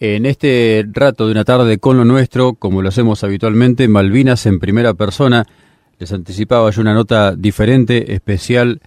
En este rato de una tarde con lo nuestro, como lo hacemos habitualmente, Malvinas en primera persona, les anticipaba yo una nota diferente, especial,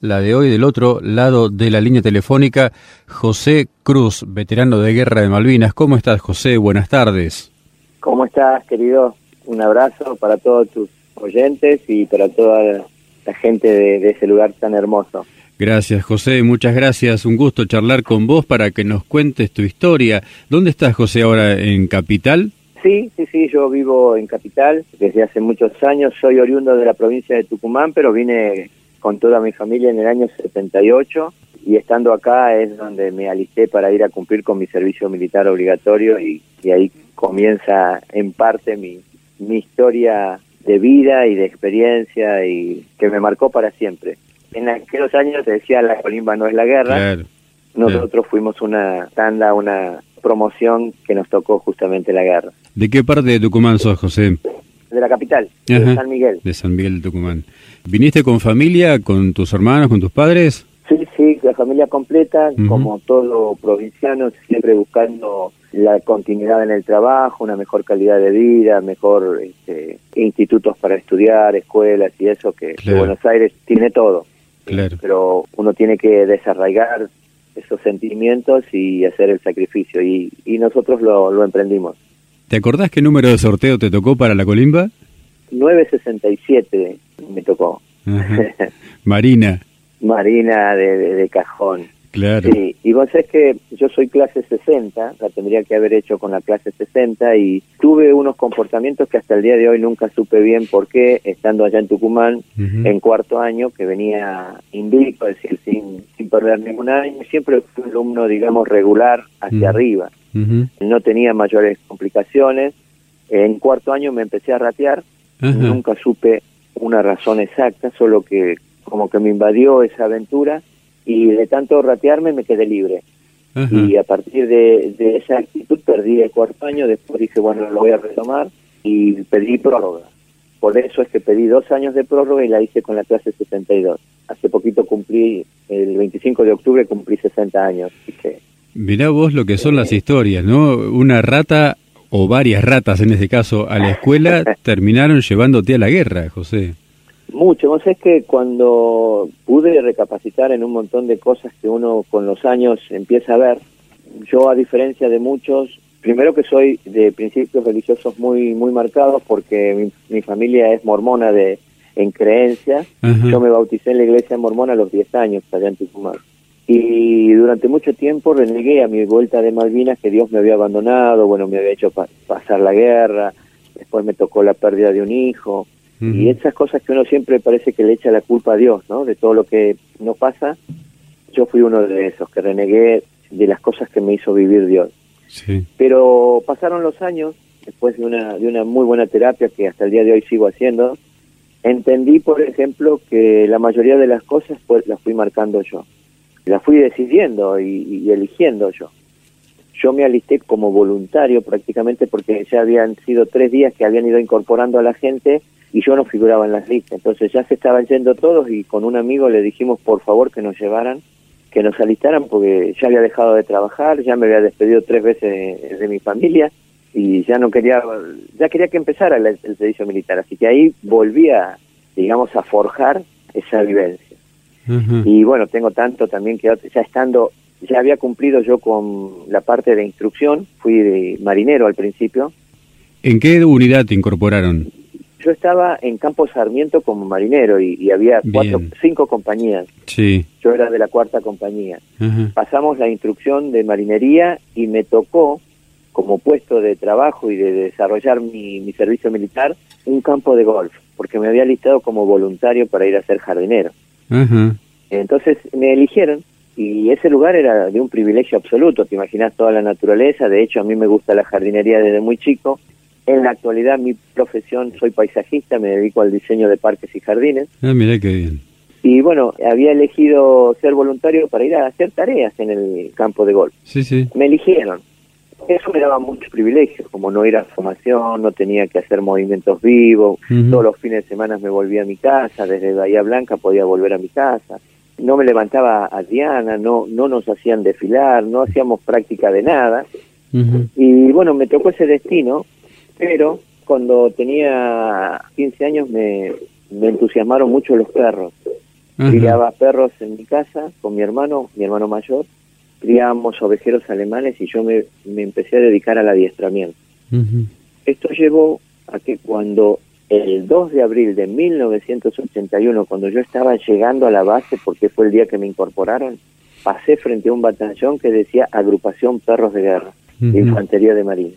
la de hoy del otro lado de la línea telefónica, José Cruz, veterano de guerra de Malvinas. ¿Cómo estás, José? Buenas tardes. ¿Cómo estás, querido? Un abrazo para todos tus oyentes y para toda la gente de, de ese lugar tan hermoso. Gracias, José. Muchas gracias. Un gusto charlar con vos para que nos cuentes tu historia. ¿Dónde estás, José, ahora? ¿En Capital? Sí, sí, sí. Yo vivo en Capital desde hace muchos años. Soy oriundo de la provincia de Tucumán, pero vine con toda mi familia en el año 78 y estando acá es donde me alisté para ir a cumplir con mi servicio militar obligatorio y, ahí comienza en parte mi, mi historia de vida y de experiencia y que me marcó para siempre en aquellos años te decía la colimba no es la guerra. Claro. Nosotros fuimos una tanda, una promoción que nos tocó justamente la guerra. ¿De qué parte de Tucumán sos, José? De la capital, de. San Miguel. De San Miguel de Tucumán. ¿Viniste con familia, con tus hermanos, con tus padres? Sí, sí, la familia completa, como todo provinciano, siempre buscando la continuidad en el trabajo, una mejor calidad de vida, mejor este, institutos para estudiar, escuelas y eso, que, que Claro. Buenos Aires tiene todo. Claro. pero uno tiene que desarraigar esos sentimientos y hacer el sacrificio y, y nosotros lo, lo emprendimos. ¿Te acordás qué número de sorteo te tocó para la colimba? 967 me tocó. Marina, Marina de, de- de cajón. Claro. Sí, y vos sabés que yo soy clase 60, la tendría que haber hecho con la clase 60 y tuve unos comportamientos que hasta el día de hoy nunca supe bien por qué, estando allá en Tucumán, en cuarto año, que venía invicto, es decir, sin, sin perder ningún año, siempre fui un alumno, digamos, regular hacia arriba. Ujú. No tenía mayores complicaciones. En cuarto año me empecé a ratear, nunca supe una razón exacta, solo que como que me invadió esa aventura y de tanto ratearme me quedé libre. Ajá. Y a partir de, de esa actitud perdí el cuarto año, después dije, bueno, lo voy a retomar y pedí prórroga. Por eso es que pedí dos años de prórroga y la hice con la clase 62. Hace poquito cumplí, el 25 de octubre cumplí 60 años. Así que Mirá vos lo que son las historias, ¿no? Una rata, o varias ratas en este caso, a la escuela terminaron llevándote a la guerra, José. Mucho, vos sabés que cuando pude recapacitar en un montón de cosas que uno con los años empieza a ver, yo a diferencia de muchos, primero que soy de principios religiosos muy muy marcados porque mi, mi familia es mormona de en creencia, yo me bauticé en la iglesia mormona a los 10 años allá en Tucumán. Y durante mucho tiempo renegué a mi vuelta de Malvinas que Dios me había abandonado, bueno, me había hecho pa- pasar la guerra, después me tocó la pérdida de un hijo, Y esas cosas que uno siempre parece que le echa la culpa a Dios, ¿no? De todo lo que no pasa, yo fui uno de esos que renegué de las cosas que me hizo vivir Dios. Sí. Pero pasaron los años, después de una, de una muy buena terapia que hasta el día de hoy sigo haciendo, entendí, por ejemplo, que la mayoría de las cosas pues las fui marcando yo. Las fui decidiendo y, y eligiendo yo. Yo me alisté como voluntario prácticamente porque ya habían sido tres días que habían ido incorporando a la gente y yo no figuraba en las listas. Entonces ya se estaban yendo todos y con un amigo le dijimos por favor que nos llevaran, que nos alistaran porque ya había dejado de trabajar, ya me había despedido tres veces de, de mi familia y ya no quería, ya quería que empezara el, el servicio militar. Así que ahí volví a, digamos, a forjar esa vivencia. Y bueno, tengo tanto también que ya estando, ya había cumplido yo con la parte de instrucción, fui de marinero al principio. ¿En qué unidad te incorporaron? Yo estaba en Campo Sarmiento como marinero y, y había cuatro, Bien. cinco compañías. Sí. Yo era de la cuarta compañía. Pasamos la instrucción de marinería y me tocó, como puesto de trabajo y de desarrollar mi, mi servicio militar, un campo de golf, porque me había listado como voluntario para ir a ser jardinero. Ajá. Entonces me eligieron y ese lugar era de un privilegio absoluto, te imaginas toda la naturaleza, de hecho a mí me gusta la jardinería desde muy chico. En la actualidad mi profesión soy paisajista, me dedico al diseño de parques y jardines Ah, mirá qué bien. y bueno, había elegido ser voluntario para ir a hacer tareas en el campo de golf. Sí, sí. Me eligieron. Eso me daba muchos privilegios, como no ir a formación, no tenía que hacer movimientos vivos, todos los fines de semana me volvía a mi casa, desde Bahía Blanca podía volver a mi casa. No me levantaba a Diana, no, no nos hacían desfilar, no hacíamos práctica de nada. Y bueno, me tocó ese destino, pero cuando tenía 15 años me, me entusiasmaron mucho los perros. Criaba perros en mi casa con mi hermano, mi hermano mayor, criábamos ovejeros alemanes y yo me, me empecé a dedicar al adiestramiento. Esto llevó a que cuando el 2 de abril de 1981, cuando yo estaba llegando a la base, porque fue el día que me incorporaron, pasé frente a un batallón que decía Agrupación Perros de Guerra, Infantería de Marina.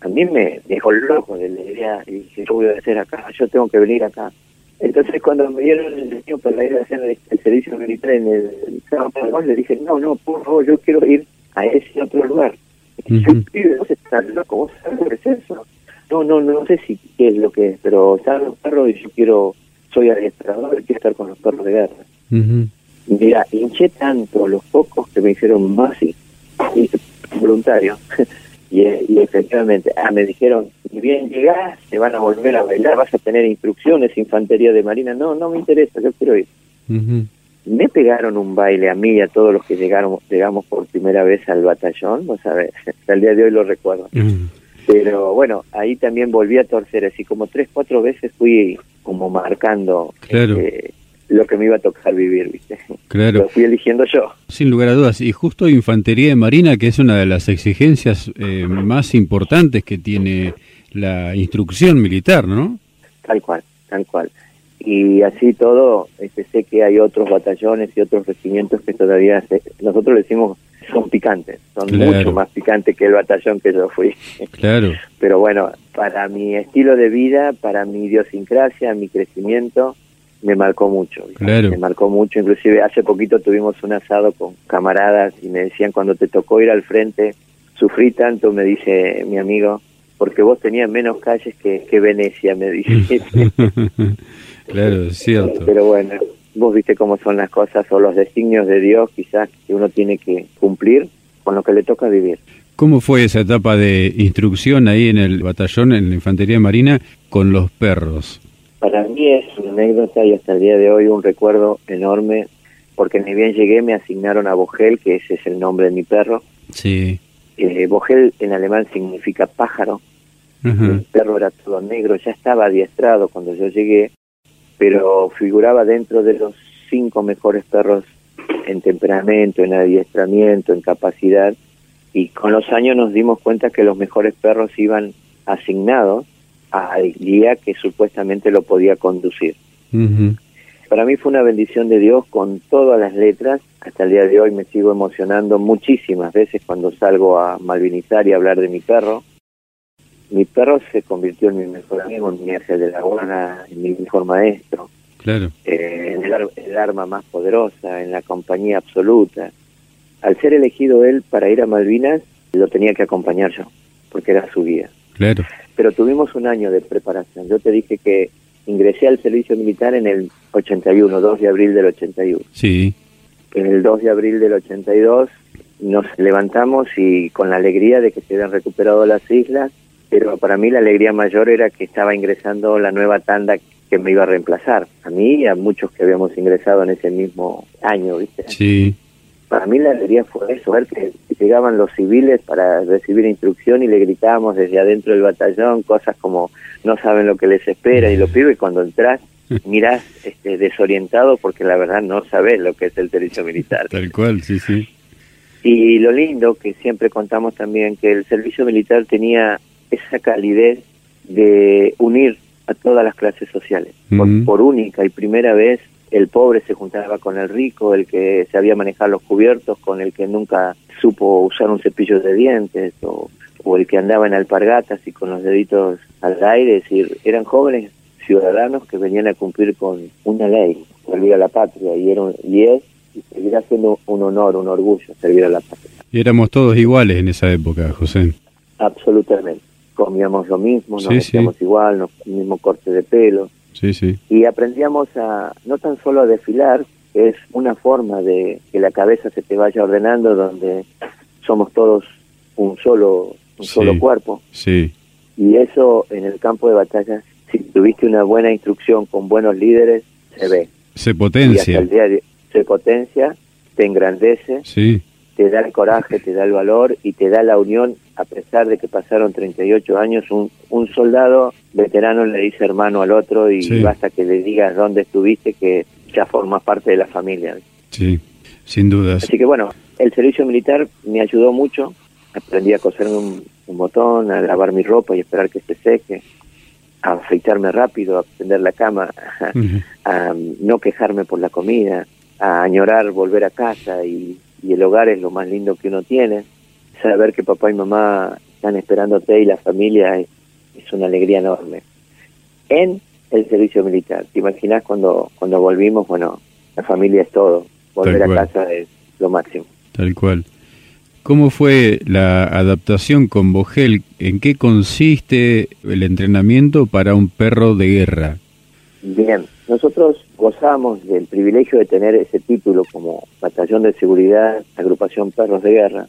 A mí me dejó loco de la idea y dije, yo voy a hacer acá, yo tengo que venir acá. Entonces cuando me dieron el destino para ir a hacer el, servicio militar en el San le dije, no, no, por favor, yo quiero ir a ese otro lugar. Uh -huh. Yo, vos estás loco, vos sabés eso. No, no, no sé si qué es lo que es, pero están los perros y yo quiero, soy adiestrador, quiero estar con los perros de guerra. Uh Mira, hinché tanto los pocos que me hicieron más y, voluntario. Y, y, efectivamente, ah, me dijeron, si bien llegás, te van a volver a bailar, vas a tener instrucciones, infantería de marina. No, no me interesa, yo quiero ir. Uh Me pegaron un baile a mí y a todos los que llegaron, llegamos por primera vez al batallón, no sabes, hasta el día de hoy lo recuerdo. Pero bueno, ahí también volví a torcer, así como tres, cuatro veces fui como marcando claro. este, lo que me iba a tocar vivir, ¿viste? Claro. Lo fui eligiendo yo. Sin lugar a dudas. Y justo Infantería de Marina, que es una de las exigencias eh, más importantes que tiene la instrucción militar, ¿no? Tal cual, tal cual. Y así todo, este, sé que hay otros batallones y otros regimientos que todavía, se, nosotros le decimos, son picantes, son Claro. mucho más picantes que el batallón que yo fui. Claro. Pero bueno, para mi estilo de vida, para mi idiosincrasia, mi crecimiento, me marcó mucho. Me marcó mucho. Inclusive hace poquito tuvimos un asado con camaradas y me decían cuando te tocó ir al frente, sufrí tanto, me dice mi amigo, porque vos tenías menos calles que, que Venecia, me dice. claro, es cierto. Pero bueno, vos viste cómo son las cosas o los designios de Dios quizás que uno tiene que cumplir con lo que le toca vivir. ¿Cómo fue esa etapa de instrucción ahí en el batallón, en la Infantería Marina, con los perros? Para mí es una anécdota y hasta el día de hoy un recuerdo enorme, porque ni bien llegué me asignaron a Bogel, que ese es el nombre de mi perro. Sí. Eh, Bogel en alemán significa pájaro. Ajá. El perro era todo negro, ya estaba adiestrado cuando yo llegué, pero figuraba dentro de los cinco mejores perros en temperamento, en adiestramiento, en capacidad, y con los años nos dimos cuenta que los mejores perros iban asignados al guía que supuestamente lo podía conducir. Para mí fue una bendición de Dios con todas las letras. Hasta el día de hoy me sigo emocionando muchísimas veces cuando salgo a malvinizar y hablar de mi perro. Mi perro se convirtió en mi mejor amigo, en mi ángel de la guarda, en mi mejor maestro, Claro. eh, en el, el arma más poderosa, en la compañía absoluta. Al ser elegido él para ir a Malvinas, lo tenía que acompañar yo, porque era su guía Claro. Pero tuvimos un año de preparación. Yo te dije que ingresé al servicio militar en el 81, 2 de abril del 81. Sí. En el 2 de abril del 82 nos levantamos y con la alegría de que se habían recuperado las islas, pero para mí la alegría mayor era que estaba ingresando la nueva tanda que me iba a reemplazar, a mí y a muchos que habíamos ingresado en ese mismo año, ¿viste? Sí. Para mí la alegría fue eso, ver que llegaban los civiles para recibir instrucción y le gritábamos desde adentro del batallón cosas como no saben lo que les espera y lo pibes cuando entras mirás este, desorientado porque la verdad no sabes lo que es el servicio militar. Tal cual, sí, sí. Y lo lindo que siempre contamos también que el servicio militar tenía esa calidez de unir a todas las clases sociales. Por, por única y primera vez el pobre se juntaba con el rico, el que sabía manejar los cubiertos, con el que nunca supo usar un cepillo de dientes, o, o el que andaba en alpargatas y con los deditos al aire, es decir, eran jóvenes ciudadanos que venían a cumplir con una ley, servir a la patria, y, era un- y es y seguirá siendo un honor, un orgullo servir a la patria. Y éramos todos iguales en esa época, José. Absolutamente. Comíamos lo mismo, nos Sí, sí. vestíamos igual, nos, el mismo corte de pelo, Sí, sí. y aprendíamos a no tan solo a desfilar, que es una forma de que la cabeza se te vaya ordenando, donde somos todos un solo, un Sí. solo cuerpo, Sí. y eso en el campo de batalla, si tuviste una buena instrucción con buenos líderes, se ve. Se Y hasta potencia. el día de se potencia, te engrandece, Sí. Te da el coraje, te da el valor y te da la unión, a pesar de que pasaron 38 años, un, un soldado veterano le dice hermano al otro y basta que le digas dónde estuviste que ya formas parte de la familia. Sí, sin dudas. Así que bueno, el servicio militar me ayudó mucho, aprendí a coserme un, botón, a lavar mi ropa y esperar que se seque, a afeitarme rápido, a prender la cama, a no quejarme por la comida, a añorar volver a casa y y el hogar es lo más lindo que uno tiene. Saber que papá y mamá están esperándote y la familia es, una alegría enorme. En el servicio militar, ¿te imaginas cuando, cuando volvimos? Bueno, la familia es todo. Volver a casa es lo máximo. Tal cual. ¿Cómo fue la adaptación con Bogel? ¿En qué consiste el entrenamiento para un perro de guerra? Bien, nosotros gozamos del privilegio de tener ese título como Batallón de Seguridad, Agrupación Perros de Guerra.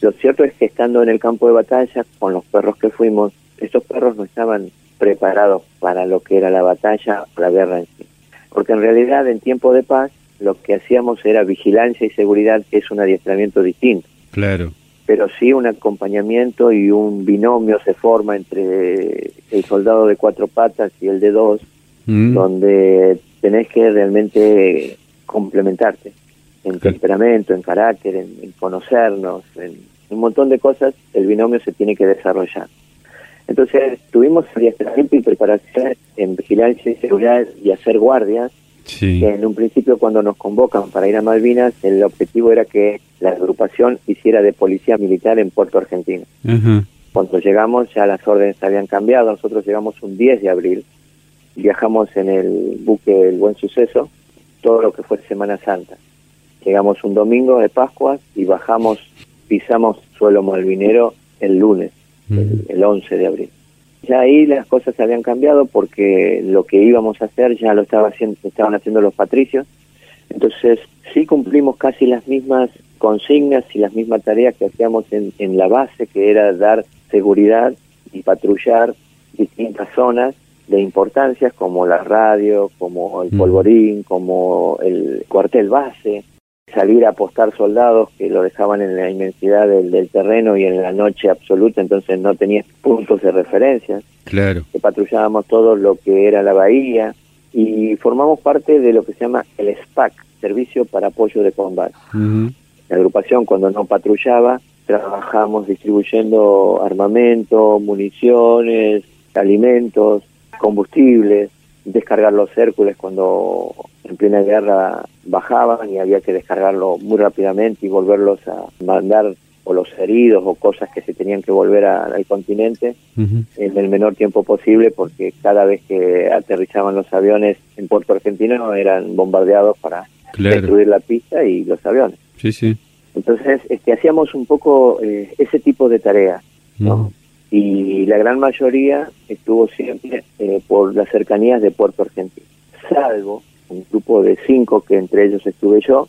Lo cierto es que estando en el campo de batalla, con los perros que fuimos, estos perros no estaban preparados para lo que era la batalla o la guerra en sí. Porque en realidad en tiempo de paz lo que hacíamos era vigilancia y seguridad, que es un adiestramiento distinto. Claro. Pero sí un acompañamiento y un binomio se forma entre el soldado de cuatro patas y el de dos, Mm. donde tenés que realmente complementarte en temperamento, en carácter, en, conocernos, en un montón de cosas, el binomio se tiene que desarrollar. Entonces tuvimos adiestramiento y preparación en vigilancia y seguridad y hacer guardias. en un principio cuando nos convocan para ir a Malvinas, el objetivo era que la agrupación hiciera de policía militar en Puerto Argentino. Cuando llegamos ya las órdenes habían cambiado, nosotros llegamos un 10 de abril viajamos en el buque El Buen Suceso todo lo que fue Semana Santa. Llegamos un domingo de Pascua y bajamos, pisamos suelo malvinero el lunes, el, 11 de abril. Ya ahí las cosas habían cambiado porque lo que íbamos a hacer ya lo estaba haciendo, estaban haciendo los patricios. Entonces sí cumplimos casi las mismas consignas y las mismas tareas que hacíamos en, en la base, que era dar seguridad y patrullar distintas zonas de importancias como la radio, como el mm. polvorín, como el cuartel base, salir a apostar soldados que lo dejaban en la inmensidad del, terreno y en la noche absoluta, entonces no tenía puntos de referencia. Claro. Que patrullábamos todo lo que era la bahía y formamos parte de lo que se llama el SPAC, Servicio para Apoyo de Combate. La agrupación cuando no patrullaba trabajamos distribuyendo armamento, municiones, alimentos, combustibles, descargar los Hércules cuando en plena guerra bajaban y había que descargarlo muy rápidamente y volverlos a mandar o los heridos o cosas que se tenían que volver al continente en el menor tiempo posible porque cada vez que aterrizaban los aviones en Puerto Argentino eran bombardeados para destruir la pista y los aviones. Sí, sí. Entonces, este, hacíamos un poco eh, ese tipo de tareas, ¿no? Y la gran mayoría estuvo siempre eh, por las cercanías de Puerto Argentino, salvo un grupo de cinco que entre ellos estuve yo.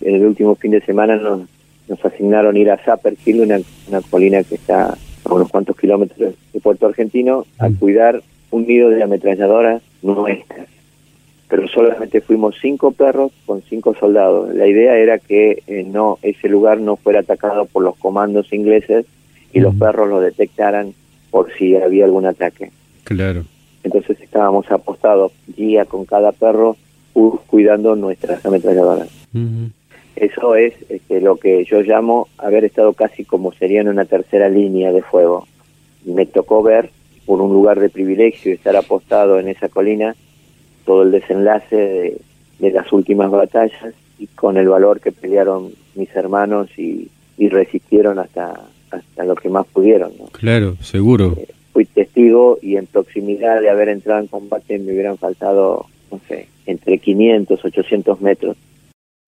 En el último fin de semana nos, nos asignaron ir a Zapper Hill, una, una colina que está a unos cuantos kilómetros de Puerto Argentino, a mm. cuidar un nido de ametralladoras nuestras. Pero solamente fuimos cinco perros con cinco soldados. La idea era que eh, no ese lugar no fuera atacado por los comandos ingleses y los perros lo detectaran por si había algún ataque. Claro. Entonces estábamos apostados día con cada perro cuidando nuestras ametralladoras. Eso es este, lo que yo llamo haber estado casi como sería en una tercera línea de fuego. Me tocó ver por un lugar de privilegio y estar apostado en esa colina todo el desenlace de, de las últimas batallas y con el valor que pelearon mis hermanos y, y resistieron hasta hasta lo que más pudieron. ¿no? Claro, seguro. Eh, fui testigo y en proximidad de haber entrado en combate me hubieran faltado, no sé, entre 500, 800 metros.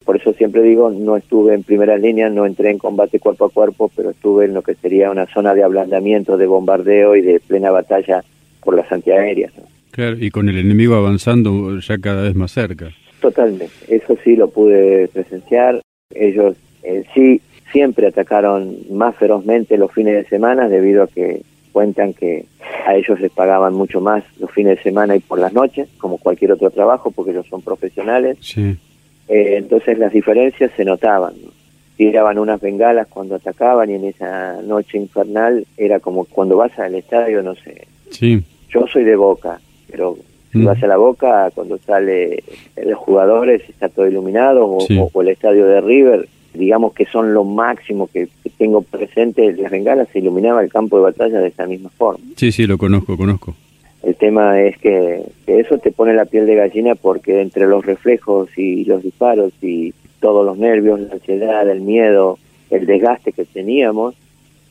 Por eso siempre digo, no estuve en primera línea, no entré en combate cuerpo a cuerpo, pero estuve en lo que sería una zona de ablandamiento, de bombardeo y de plena batalla por las antiaéreas. Claro, y con el enemigo avanzando ya cada vez más cerca. Totalmente, eso sí lo pude presenciar. Ellos en sí siempre atacaron más ferozmente los fines de semana debido a que cuentan que a ellos les pagaban mucho más los fines de semana y por las noches, como cualquier otro trabajo, porque ellos son profesionales. Eh, entonces las diferencias se notaban. tiraban unas bengalas cuando atacaban y en esa noche infernal era como cuando vas al estadio, no sé. Sí. Yo soy de Boca, pero si vas a la Boca, cuando sale los jugadores está todo iluminado, o, el estadio de River, digamos que son lo máximo que, tengo presente, las bengalas se iluminaba el campo de batalla de esa misma forma. Sí, sí, lo conozco, conozco. El tema es que, eso te pone la piel de gallina porque entre los reflejos y los disparos y todos los nervios, la ansiedad, el miedo, el desgaste que teníamos,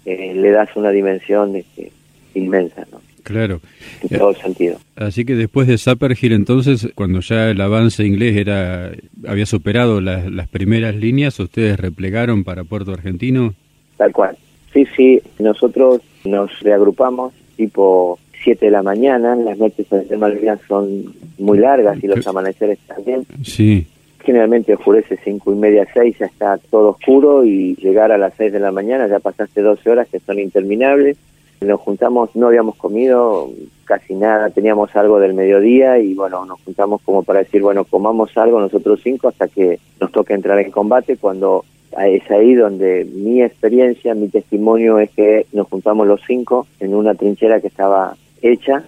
eh, le das una dimensión este, inmensa, ¿no? Claro. En todo sentido. Así que después de Sapperhill, entonces, cuando ya el avance inglés era había superado las, las primeras líneas, ¿ustedes replegaron para Puerto Argentino? Tal cual. Sí, sí, nosotros nos reagrupamos tipo 7 de la mañana, las noches en Malvinas son muy largas y los amaneceres también. Sí. Generalmente oscurece cinco y media, seis, ya está todo oscuro y llegar a las 6 de la mañana ya pasaste 12 horas que son interminables nos juntamos, no habíamos comido casi nada, teníamos algo del mediodía y bueno, nos juntamos como para decir, bueno, comamos algo nosotros cinco hasta que nos toque entrar en combate, cuando es ahí donde mi experiencia, mi testimonio es que nos juntamos los cinco en una trinchera que estaba hecha,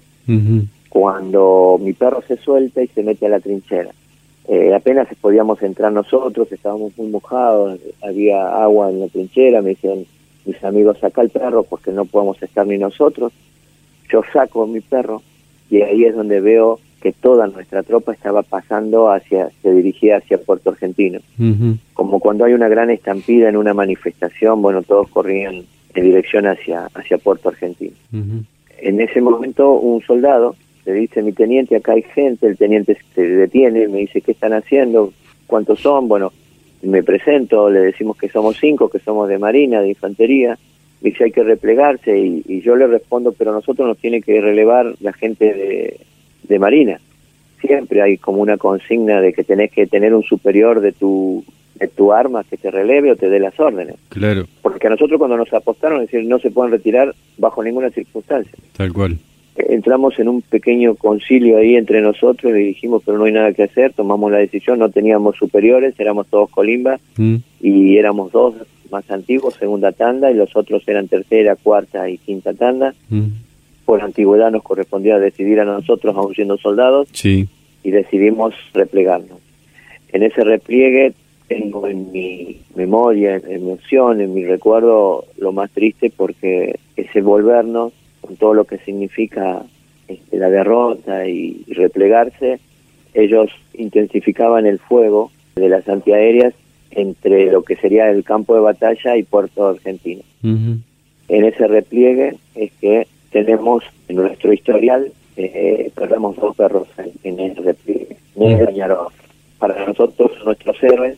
cuando mi perro se suelta y se mete a la trinchera. Eh, apenas podíamos entrar nosotros, estábamos muy mojados, había agua en la trinchera, me dicen, mis amigos saca el perro porque no podemos estar ni nosotros. Yo saco mi perro y ahí es donde veo que toda nuestra tropa estaba pasando hacia, se dirigía hacia Puerto Argentino. Como cuando hay una gran estampida en una manifestación, bueno, todos corrían en dirección hacia, hacia Puerto Argentino. En ese momento un soldado le dice, mi teniente, acá hay gente, el teniente se detiene, me dice, ¿qué están haciendo? ¿Cuántos son? Bueno, me presento, le decimos que somos cinco, que somos de Marina, de Infantería, dice hay que replegarse y, yo le respondo, pero nosotros nos tiene que relevar la gente de, de Marina. Siempre hay como una consigna de que tenés que tener un superior de tu de tu arma que te releve o te dé las órdenes. Claro. Porque a nosotros cuando nos apostaron, es decir, no se pueden retirar bajo ninguna circunstancia. Tal cual entramos en un pequeño concilio ahí entre nosotros y dijimos, pero no hay nada que hacer, tomamos la decisión, no teníamos superiores, éramos todos colimba mm. y éramos dos más antiguos, segunda tanda, y los otros eran tercera, cuarta y quinta tanda. Mm. Por antigüedad nos correspondía decidir a nosotros, aún siendo soldados, sí. y decidimos replegarnos. En ese repliegue tengo en mi memoria, en mi emoción, en mi recuerdo, lo más triste porque ese volvernos con todo lo que significa este, la derrota y, replegarse, ellos intensificaban el fuego de las antiaéreas entre lo que sería el campo de batalla y Puerto Argentino. En ese repliegue es que tenemos en nuestro historial, eh, perdemos dos perros en, ese repliegue. Para nosotros, nuestros héroes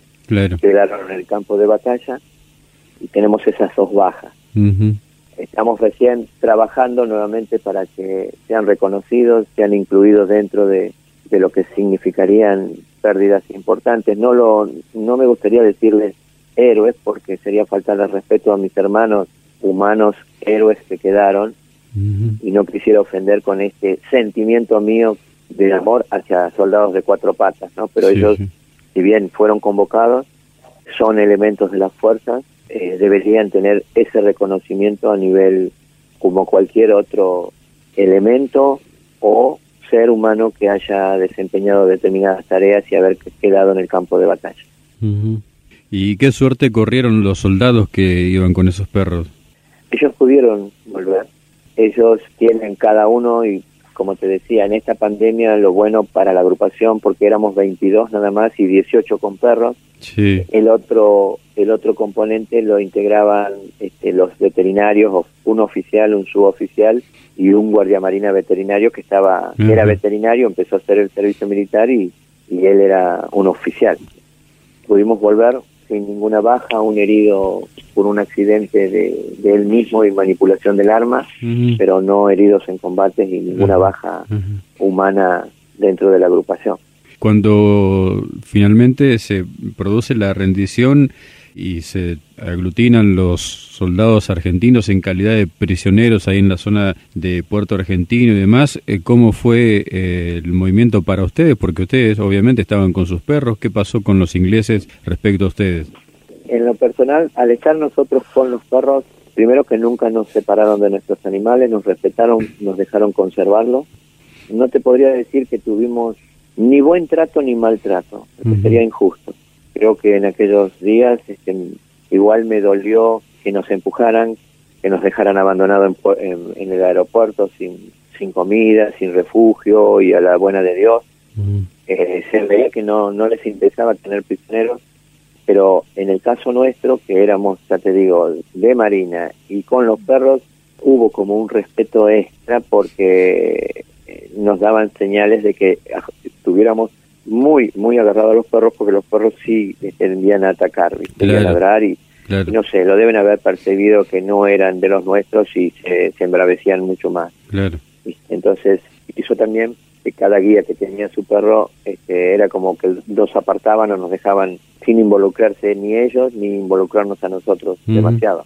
quedaron en el campo de batalla y tenemos esas dos bajas estamos recién trabajando nuevamente para que sean reconocidos, sean incluidos dentro de, lo que significarían pérdidas importantes. No lo, no me gustaría decirles héroes porque sería faltarle respeto a mis hermanos humanos héroes que quedaron y no quisiera ofender con este sentimiento mío de amor hacia soldados de cuatro patas, ¿no? Pero ellos, si bien fueron convocados, son elementos de las fuerzas eh, deberían tener ese reconocimiento a nivel como cualquier otro elemento o ser humano que haya desempeñado determinadas tareas y haber quedado en el campo de batalla. ¿Y qué suerte corrieron los soldados que iban con esos perros? Ellos pudieron volver. Ellos tienen cada uno y como te decía, en esta pandemia lo bueno para la agrupación, porque éramos 22 nada más y 18 con perros, el otro el otro componente lo integraban este, los veterinarios, un oficial, un suboficial y un guardia marina veterinario que estaba era veterinario, empezó a hacer el servicio militar y, y él era un oficial. Pudimos volver sin ninguna baja, un herido por un accidente de, él mismo y manipulación del arma, pero no heridos en combates y ninguna baja humana dentro de la agrupación. Cuando finalmente se produce la rendición y se aglutinan los soldados argentinos en calidad de prisioneros ahí en la zona de Puerto Argentino y demás, eh, ¿cómo fue eh, el movimiento para ustedes? Porque ustedes obviamente estaban con sus perros, ¿qué pasó con los ingleses respecto a ustedes? en lo personal, al estar nosotros con los perros, primero que nunca nos separaron de nuestros animales, nos respetaron, nos dejaron conservarlos. No te podría decir que tuvimos ni buen trato ni maltrato, porque sería injusto. Creo que en aquellos días este, igual me dolió que nos empujaran, que nos dejaran abandonados en, el aeropuerto sin, sin comida, sin refugio y a la buena de Dios. Eh, se veía que no, no les interesaba tener prisioneros, pero en el caso nuestro, que éramos, ya te digo, de Marina y con los perros, hubo como un respeto extra porque eh, nos daban señales de que estuviéramos muy, muy agarrados a los perros porque los perros sí tendían a atacar, a ladrar y, no sé, lo deben haber percibido que no eran de los nuestros y se, se embravecían mucho más. Entonces, hizo también que cada guía que tenía su perro este, era como que los apartaban o nos dejaban sin involucrarse ni ellos ni involucrarnos a nosotros demasiado.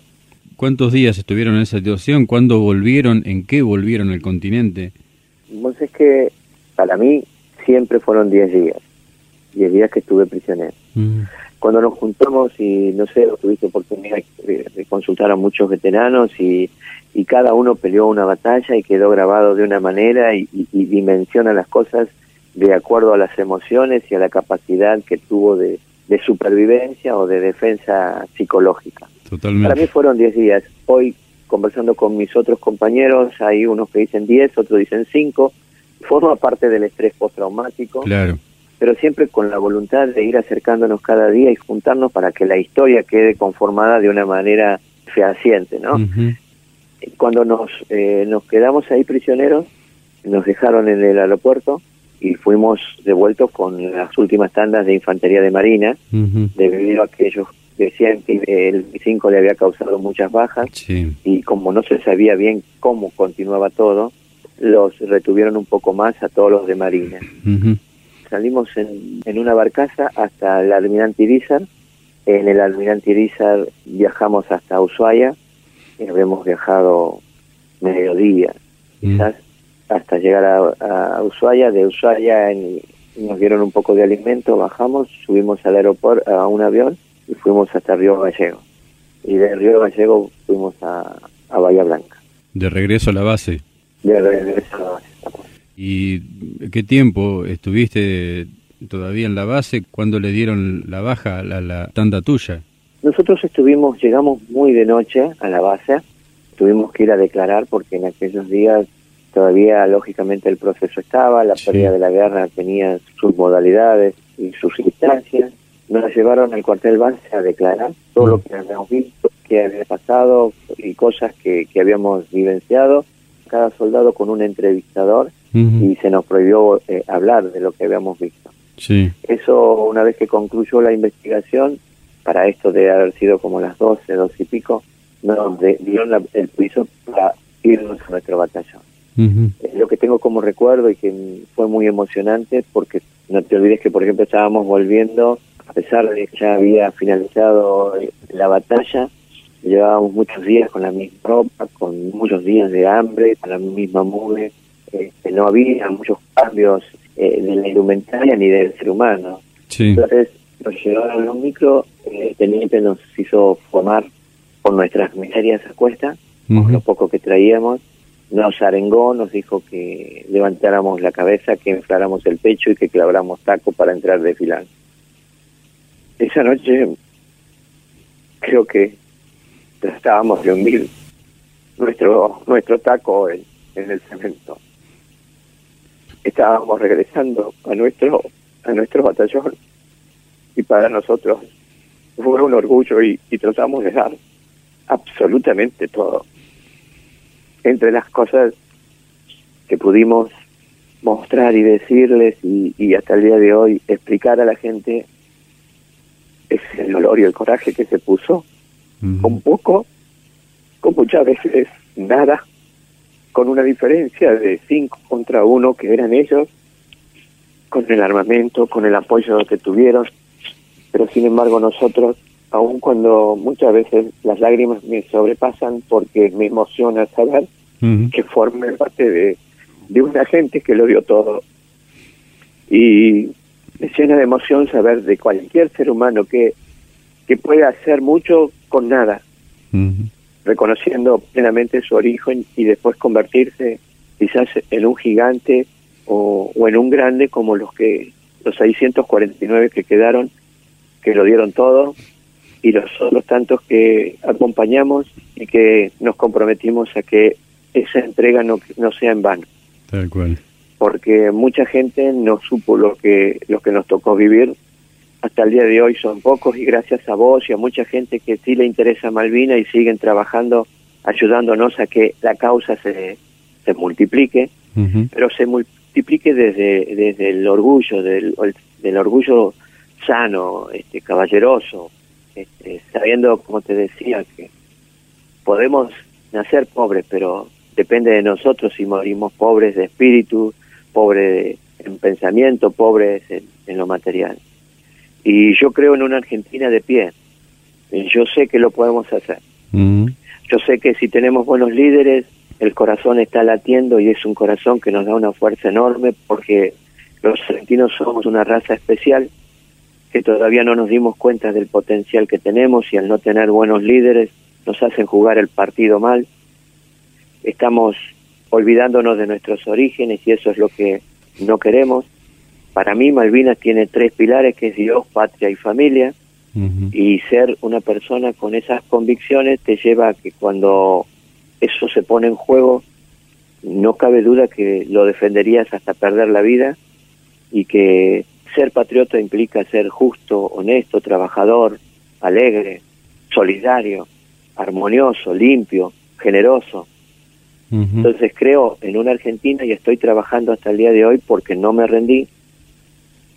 ¿Cuántos días estuvieron en esa situación? ¿Cuándo volvieron? ¿En qué volvieron al continente? Pues es que para mí siempre fueron 10 días, 10 días que estuve prisionero. Cuando nos juntamos y no sé, tuviste oportunidad de consultar a muchos veteranos y y cada uno peleó una batalla y quedó grabado de una manera y, dimensiona las cosas de acuerdo a las emociones y a la capacidad que tuvo de, supervivencia o de defensa psicológica. Totalmente. Para mí fueron 10 días. Hoy, conversando con mis otros compañeros, hay unos que dicen 10, otros dicen 5. Forma parte del estrés postraumático. Claro. Pero siempre con la voluntad de ir acercándonos cada día y juntarnos para que la historia quede conformada de una manera fehaciente, ¿no? cuando nos, eh, nos quedamos ahí prisioneros, nos dejaron en el aeropuerto y fuimos devueltos con las últimas tandas de infantería de marina, debido a que ellos decían que el 5 le había causado muchas bajas y como no se sabía bien cómo continuaba todo, los retuvieron un poco más a todos los de marina. Salimos en, en, una barcaza hasta el almirante Irizar, en el almirante Irizar viajamos hasta Ushuaia, habíamos viajado mediodía, quizás, hasta llegar a, Ushuaia. De Ushuaia nos dieron un poco de alimento, bajamos, subimos al aeropuerto a un avión y fuimos hasta Río Gallego. Y de Río Gallego fuimos a, a Bahía Blanca. ¿De regreso a la base? De regreso a la. ¿Y qué tiempo estuviste todavía en la base? ¿Cuándo le dieron la baja a la tanda tuya? Nosotros estuvimos, llegamos muy de noche a la base, tuvimos que ir a declarar porque en aquellos días todavía lógicamente el proceso estaba, la pérdida de la guerra tenía sus modalidades y sus instancias. Nos llevaron al cuartel base a declarar todo lo que habíamos visto, qué había pasado y cosas que, que habíamos vivenciado. Cada soldado con un entrevistador y se nos prohibió eh, hablar de lo que habíamos visto. Sí. Eso, una vez que concluyó la investigación, para esto de haber sido como las 12, 12 y pico, nos dieron el piso para irnos a nuestro batallón. lo que tengo como recuerdo y que fue muy emocionante porque no te olvides que, por ejemplo, estábamos volviendo, a pesar de que ya había finalizado la batalla, llevábamos muchos días con la misma ropa, con muchos días de hambre, con la misma mugre. Este, no había muchos cambios eh, de la indumentaria ni del ser humano. Entonces, nos llevaron a un micro, el eh, teniente nos hizo formar por nuestras miserias a cuesta, con lo poco que traíamos, nos arengó, nos dijo que levantáramos la cabeza, que infláramos el pecho y que claváramos taco para entrar de filán. Esa noche creo que tratábamos de hundir nuestro nuestro taco en, en el cemento. Estábamos regresando a nuestro a nuestro batallón y para nosotros fue un orgullo y, tratamos de dar absolutamente todo. Entre las cosas que pudimos mostrar y decirles y, hasta el día de hoy explicar a la gente es el dolor y el coraje que se puso, con poco, con muchas veces nada, con una diferencia de cinco contra uno que eran ellos, con el armamento, con el apoyo que tuvieron, pero sin embargo nosotros, aun cuando muchas veces las lágrimas me sobrepasan porque me emociona saber que forme parte de, de una gente que lo dio todo. Y me llena de emoción saber de cualquier ser humano que que puede hacer mucho con nada, reconociendo plenamente su origen y después convertirse quizás en un gigante o, o en un grande como los que los 649 que quedaron, que lo dieron todo, y los otros tantos que acompañamos y que nos comprometimos a que esa entrega no, no sea en vano. Tal cual. Porque mucha gente no supo lo que, lo que nos tocó vivir. Hasta el día de hoy son pocos y gracias a vos y a mucha gente que sí le interesa Malvina y siguen trabajando, ayudándonos a que la causa se, se multiplique, pero se multiplique desde, desde el orgullo, del, del orgullo sano, este, caballeroso, este, sabiendo, como te decía, que podemos nacer pobres, pero depende de nosotros si morimos pobres de espíritu, pobres en pensamiento, pobres en, lo material. Y yo creo en una Argentina de pie. Yo sé que lo podemos hacer. Yo sé que si tenemos buenos líderes, el corazón está latiendo y es un corazón que nos da una fuerza enorme porque los argentinos somos una raza especial que todavía no nos dimos cuenta del potencial que tenemos y al no tener buenos líderes nos hacen jugar el partido mal. Estamos olvidándonos de nuestros orígenes y eso es lo que no queremos. Para mí Malvinas tiene tres pilares que es Dios, patria y familia y ser una persona con esas convicciones te lleva a que cuando eso se pone en juego no cabe duda que lo defenderías hasta perder la vida y que ser patriota implica ser justo, honesto, trabajador, alegre, solidario, armonioso, limpio, generoso. Entonces creo en una Argentina y estoy trabajando hasta el día de hoy porque no me rendí.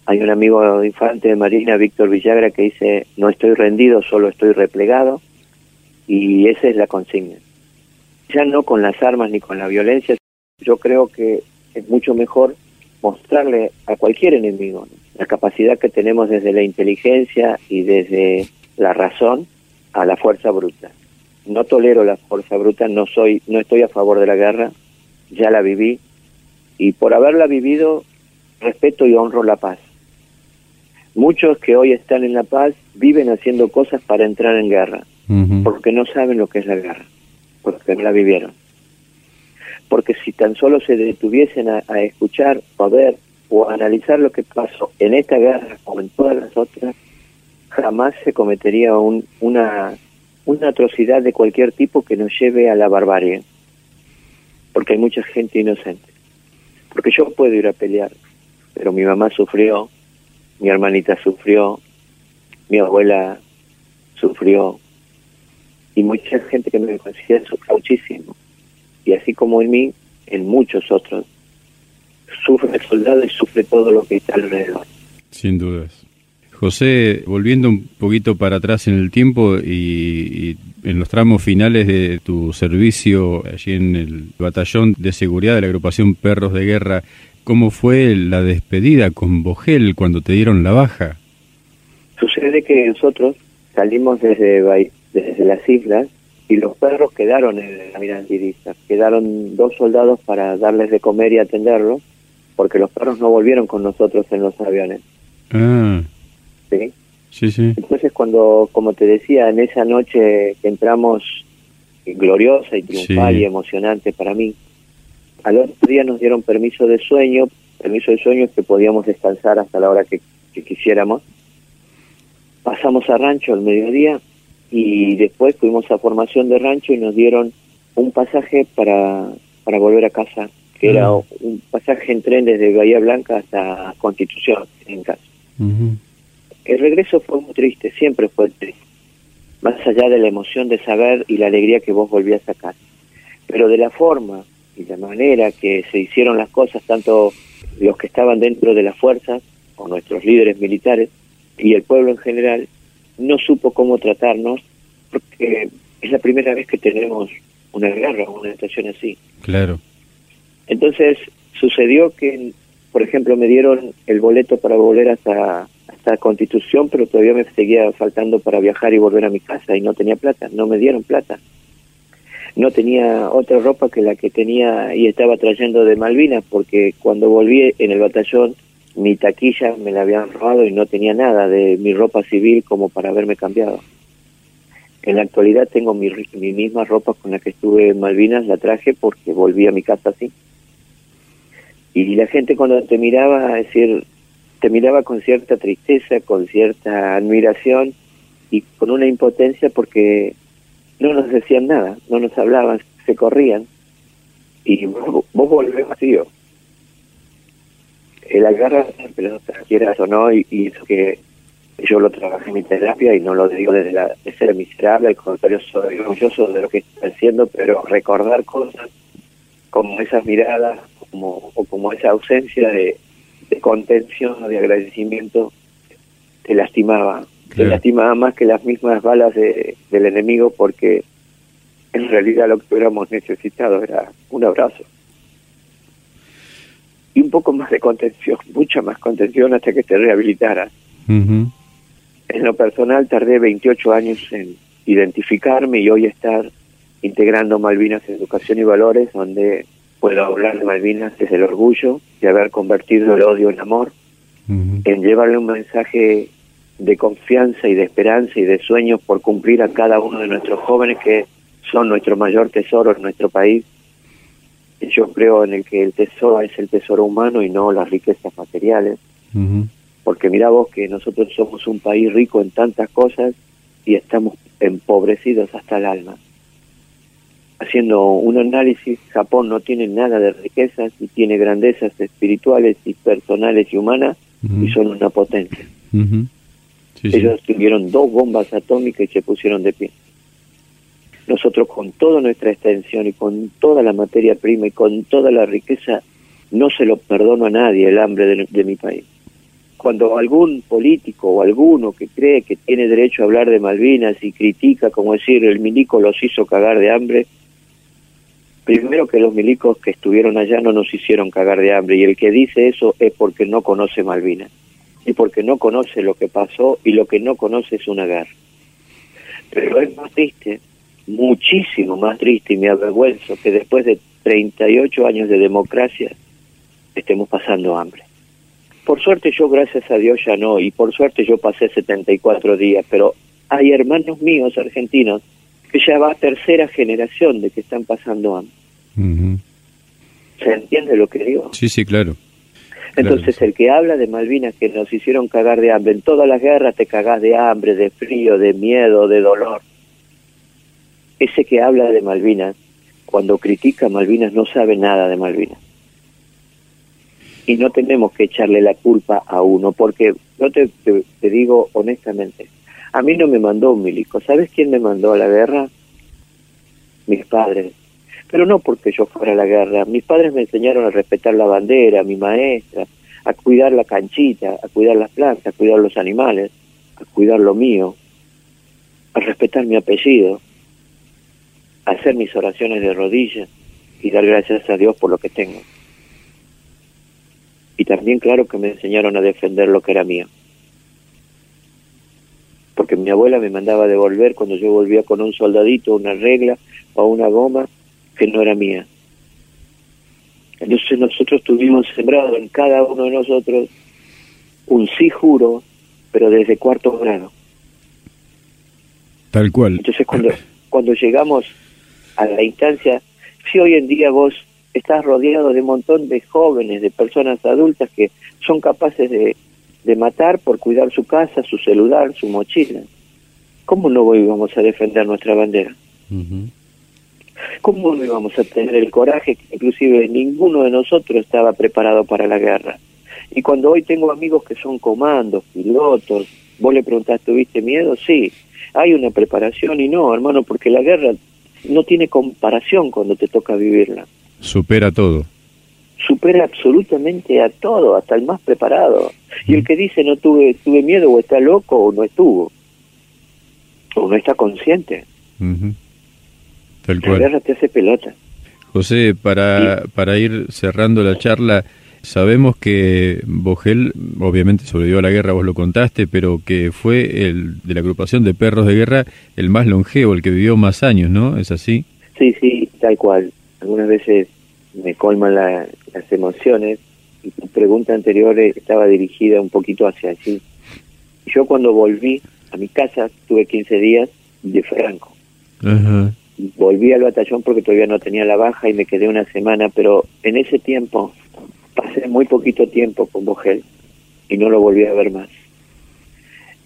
Hay un amigo infante de Marina, Víctor Villagra, que dice, no estoy rendido, solo estoy replegado. Y esa es la consigna. Ya no con las armas ni con la violencia, yo creo que es mucho mejor mostrarle a cualquier enemigo la capacidad que tenemos desde la inteligencia y desde la razón a la fuerza bruta. No tolero la fuerza bruta, no soy, no estoy a favor de la guerra, ya la viví y por haberla vivido respeto y honro la paz. Muchos que hoy están en la paz viven haciendo cosas para entrar en guerra, porque no saben lo que es la guerra, porque no la vivieron. Porque si tan solo se detuviesen a, a escuchar o a ver o analizar lo que pasó en esta guerra como en todas las otras, jamás se cometería un, una, una atrocidad de cualquier tipo que nos lleve a la barbarie, porque hay mucha gente inocente. Porque yo puedo ir a pelear, pero mi mamá sufrió, mi hermanita sufrió, mi abuela sufrió, y mucha gente que me conocía sufrió muchísimo. Y así como en mí, en muchos otros sufre el soldado y sufre todo lo que está alrededor. Sin dudas. José, volviendo un poquito para atrás en el tiempo y, en los tramos finales de tu servicio allí en el batallón de seguridad de la agrupación Perros de Guerra, ¿cómo fue la despedida con Bogel cuando te dieron la baja? Sucede que nosotros salimos desde, desde las islas y los perros quedaron en la Mirandiriza. Quedaron dos soldados para darles de comer y atenderlos porque los perros no volvieron con nosotros en los aviones. Ah. ¿Sí? Sí, sí. Entonces cuando, como te decía, en esa noche que entramos gloriosa y triunfal y emocionante para mí, al otro día nos dieron permiso de sueño, permiso de sueño que podíamos descansar hasta la hora que, que quisiéramos. Pasamos a rancho al mediodía y después fuimos a formación de rancho y nos dieron un pasaje para, para volver a casa que era un pasaje en tren desde Bahía Blanca hasta Constitución, en casa. El regreso fue muy triste, siempre fue triste, más allá de la emoción de saber y la alegría que vos volvías a casa. Pero de la forma y la manera que se hicieron las cosas, tanto los que estaban dentro de las fuerzas, o nuestros líderes militares, y el pueblo en general, no supo cómo tratarnos, porque es la primera vez que tenemos una guerra, una situación así. Claro. Entonces sucedió que, por ejemplo, me dieron el boleto para volver hasta, hasta Constitución, pero todavía me seguía faltando para viajar y volver a mi casa y no tenía plata, no me dieron plata. No tenía otra ropa que la que tenía y estaba trayendo de Malvinas, porque cuando volví en el batallón mi taquilla me la habían robado y no tenía nada de mi ropa civil como para haberme cambiado. En la actualidad tengo mi, mi misma ropa con la que estuve en Malvinas, la traje porque volví a mi casa así. Y la gente cuando te miraba, decir, te miraba con cierta tristeza, con cierta admiración y con una impotencia porque no nos decían nada, no nos hablaban, se corrían. Y vos, vos volvés vacío. El agarra pelota, quieras o no, y, y, eso que yo lo trabajé en mi terapia y no lo digo desde la, de ser miserable, al contrario, soy orgulloso de lo que estoy haciendo, pero recordar cosas como esas miradas como, o como esa ausencia de, de contención, de agradecimiento, te lastimaba. Te lastimaba más que las mismas balas de, del enemigo porque en realidad lo que hubiéramos necesitado era un abrazo. Y un poco más de contención, mucha más contención hasta que te rehabilitaras. En lo personal tardé 28 años en identificarme y hoy estar integrando Malvinas en Educación y Valores, donde puedo hablar de Malvinas desde el orgullo de haber convertido el odio en amor, en llevarle un mensaje de confianza y de esperanza y de sueños por cumplir a cada uno de nuestros jóvenes que son nuestro mayor tesoro en nuestro país. Yo creo en el que el tesoro es el tesoro humano y no las riquezas materiales. Porque mira vos que nosotros somos un país rico en tantas cosas y estamos empobrecidos hasta el alma. Haciendo un análisis, Japón no tiene nada de riquezas y tiene grandezas espirituales y personales y humanas y son una potencia. Ellos tuvieron dos bombas atómicas y se pusieron de pie. Nosotros con toda nuestra extensión y con toda la materia prima y con toda la riqueza, no se lo perdono a nadie el hambre de, de mi país. Cuando algún político o alguno que cree que tiene derecho a hablar de Malvinas y critica, como decir, el milico los hizo cagar de hambre, primero que los milicos que estuvieron allá no nos hicieron cagar de hambre y el que dice eso es porque no conoce Malvinas y porque no conoce lo que pasó y lo que no conoce es una guerra. Pero es más triste, muchísimo más triste y me avergüenzo que después de 38 años de democracia estemos pasando hambre. Por suerte yo, gracias a Dios, ya no, y por suerte yo pasé 74 días, pero hay hermanos míos argentinos que ya va a tercera generación de que están pasando hambre. ¿Se entiende lo que digo? Sí, sí, claro. Entonces el que habla de Malvinas que nos hicieron cagar de hambre, en todas las guerras te cagás de hambre, de frío, de miedo, de dolor. Ese que habla de Malvinas, cuando critica Malvinas no sabe nada de Malvinas. Y no tenemos que echarle la culpa a uno, porque yo te, te digo honestamente, a mí no me mandó un milico. ¿Sabes quién me mandó a la guerra? Mis padres pero no porque yo fuera a la guerra. Mis padres me enseñaron a respetar la bandera, mi maestra, a cuidar la canchita, a cuidar las plantas, a cuidar los animales, a cuidar lo mío, a respetar mi apellido, a hacer mis oraciones de rodillas y dar gracias a Dios por lo que tengo. Y también claro que me enseñaron a defender lo que era mío. Porque mi abuela me mandaba devolver cuando yo volvía con un soldadito, una regla o una goma, que no era mía. Entonces nosotros tuvimos sembrado en cada uno de nosotros un sí juro, pero desde cuarto grado. Tal cual. Entonces cuando, cuando llegamos a la instancia, si hoy en día vos estás rodeado de un montón de jóvenes, de personas adultas que son capaces de, de matar por cuidar su casa, su celular, su mochila, ¿cómo no vamos a defender nuestra bandera? ¿Cómo no íbamos a tener el coraje que inclusive ninguno de nosotros estaba preparado para la guerra? Y cuando hoy tengo amigos que son comandos, pilotos, vos le preguntás, ¿tuviste miedo? Sí, hay una preparación y no, hermano, porque la guerra no tiene comparación cuando te toca vivirla. Supera todo. Supera absolutamente a todo, hasta el más preparado. Y el que dice no tuve, tuve miedo o está loco o no estuvo, o no está consciente. Tal te hace pelota. José, para, para ir cerrando la charla, sabemos que Bogel, obviamente sobrevivió a la guerra, vos lo contaste, pero que fue el de la agrupación de perros de guerra el más longevo, el que vivió más años, ¿no? ¿Es así? Sí, sí, tal cual. Algunas veces me colman las emociones y tu pregunta anterior estaba dirigida un poquito hacia allí. Yo cuando volví a mi casa, tuve 15 días de Franco. Volví al batallón porque todavía no tenía la baja y me quedé una semana, pero en ese tiempo pasé muy poquito tiempo con Bogel y no lo volví a ver más.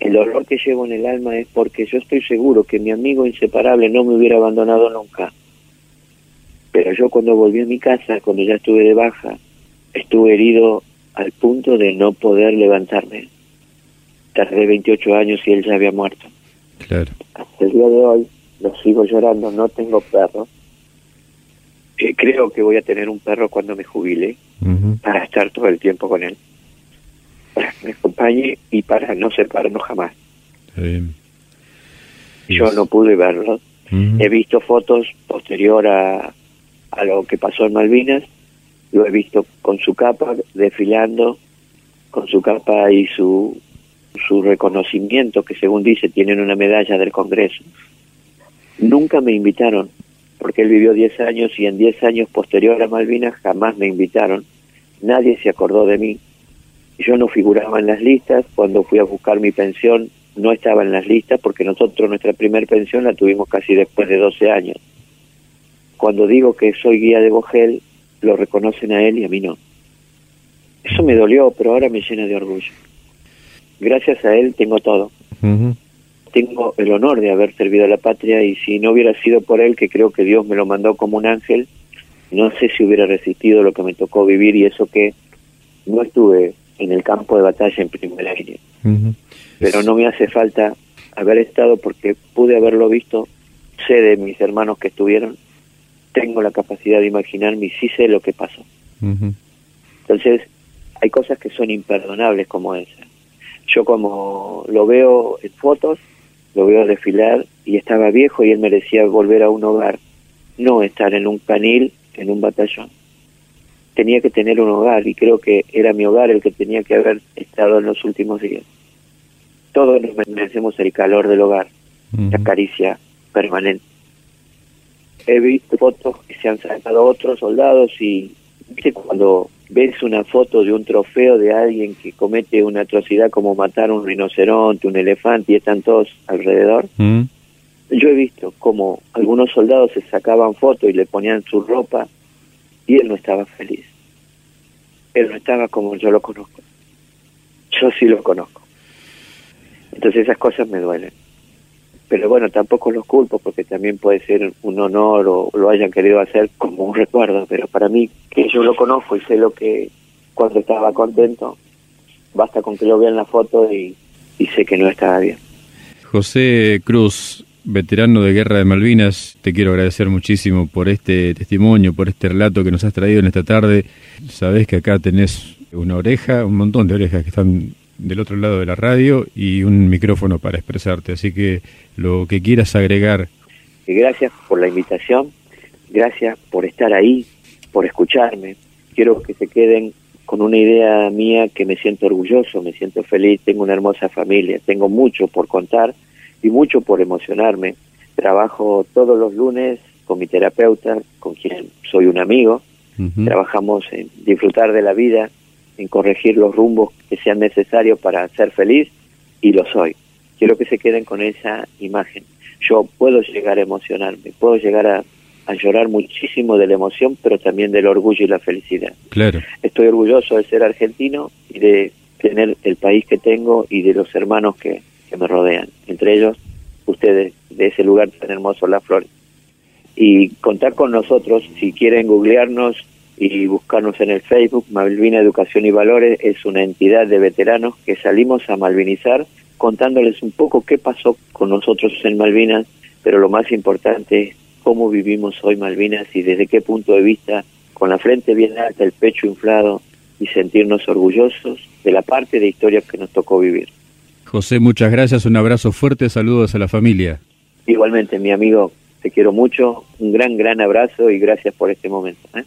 El dolor que llevo en el alma es porque yo estoy seguro que mi amigo inseparable no me hubiera abandonado nunca. Pero yo cuando volví a mi casa, cuando ya estuve de baja, estuve herido al punto de no poder levantarme. Tardé 28 años y él ya había muerto. Claro. Hasta el día de hoy lo sigo llorando, no tengo perro. Eh, creo que voy a tener un perro cuando me jubile para estar todo el tiempo con él, para que me acompañe y para no separarnos jamás. Yo no pude verlo. He visto fotos posterior a, a lo que pasó en Malvinas, lo he visto con su capa desfilando, con su capa y su, su reconocimiento, que según dice tienen una medalla del Congreso. Nunca me invitaron, porque él vivió 10 años y en 10 años posterior a Malvinas jamás me invitaron. Nadie se acordó de mí. Yo no figuraba en las listas. Cuando fui a buscar mi pensión, no estaba en las listas porque nosotros nuestra primera pensión la tuvimos casi después de 12 años. Cuando digo que soy guía de Bogel, lo reconocen a él y a mí no. Eso me dolió, pero ahora me llena de orgullo. Gracias a él tengo todo tengo el honor de haber servido a la patria y si no hubiera sido por él, que creo que Dios me lo mandó como un ángel, no sé si hubiera resistido lo que me tocó vivir y eso que no estuve en el campo de batalla en primera línea. Pero no me hace falta haber estado porque pude haberlo visto, sé de mis hermanos que estuvieron, tengo la capacidad de imaginarme y sí sé lo que pasó. Entonces, hay cosas que son imperdonables como esa. Yo como lo veo en fotos, lo veo desfilar y estaba viejo y él merecía volver a un hogar, no estar en un canil, en un batallón. Tenía que tener un hogar y creo que era mi hogar el que tenía que haber estado en los últimos días. Todos nos merecemos el calor del hogar, la caricia permanente. He visto fotos que se han sacado otros soldados y ¿viste cuando ves una foto de un trofeo de alguien que comete una atrocidad como matar un rinoceronte, un elefante y están todos alrededor. Mm. Yo he visto como algunos soldados se sacaban fotos y le ponían su ropa y él no estaba feliz. Él no estaba como yo lo conozco. Yo sí lo conozco. Entonces esas cosas me duelen pero bueno, tampoco los culpo porque también puede ser un honor o lo hayan querido hacer como un recuerdo, pero para mí, que yo lo conozco y sé lo que cuando estaba contento, basta con que lo vea en la foto y, sé que no estaba bien. José Cruz, veterano de Guerra de Malvinas, te quiero agradecer muchísimo por este testimonio, por este relato que nos has traído en esta tarde. Sabes que acá tenés una oreja, un montón de orejas que están del otro lado de la radio y un micrófono para expresarte. Así que lo que quieras agregar. Gracias por la invitación, gracias por estar ahí, por escucharme. Quiero que se queden con una idea mía que me siento orgulloso, me siento feliz, tengo una hermosa familia, tengo mucho por contar y mucho por emocionarme. Trabajo todos los lunes con mi terapeuta, con quien soy un amigo. Trabajamos en disfrutar de la vida, en corregir los rumbos que sean necesarios para ser feliz y lo soy. Quiero que se queden con esa imagen. Yo puedo llegar a emocionarme, puedo llegar a, llorar muchísimo de la emoción, pero también del orgullo y la felicidad. Claro. Estoy orgulloso de ser argentino y de tener el país que tengo y de los hermanos que, que me rodean, entre ellos ustedes de ese lugar tan hermoso, La Flores. Y contar con nosotros, si quieren googlearnos, y buscarnos en el Facebook. Malvina Educación y Valores es una entidad de veteranos que salimos a malvinizar contándoles un poco qué pasó con nosotros en Malvinas, pero lo más importante es cómo vivimos hoy Malvinas y desde qué punto de vista, con la frente bien alta, el pecho inflado y sentirnos orgullosos de la parte de historia que nos tocó vivir. José, muchas gracias, un abrazo fuerte, saludos a la familia. Igualmente, mi amigo, te quiero mucho, un gran, gran abrazo y gracias por este momento. ¿eh?